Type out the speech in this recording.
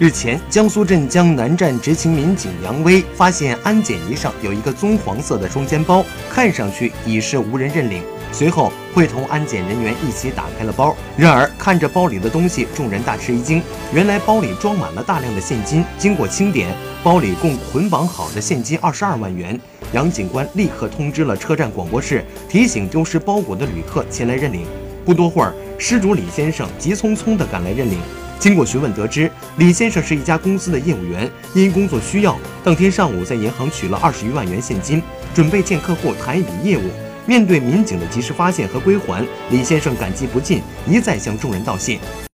日前，江苏镇江南站执勤民警杨威发现安检仪上有一个棕黄色的双肩包，看上去已是无人认领。随后，会同安检人员一起打开了包。然而，看着包里的东西，众人大吃一惊。原来，包里装满了大量的现金。经过清点，包里共捆绑好的现金二十二万元。杨警官立刻通知了车站广播室，提醒丢失包裹的旅客前来认领。不多会儿，失主李先生急匆匆地赶来认领。经过询问得知，李先生是一家公司的业务员，因工作需要，当天上午在银行取了二十余万元现金，准备见客户谈一笔业务。面对民警的及时发现和归还，李先生感激不尽，一再向众人道谢。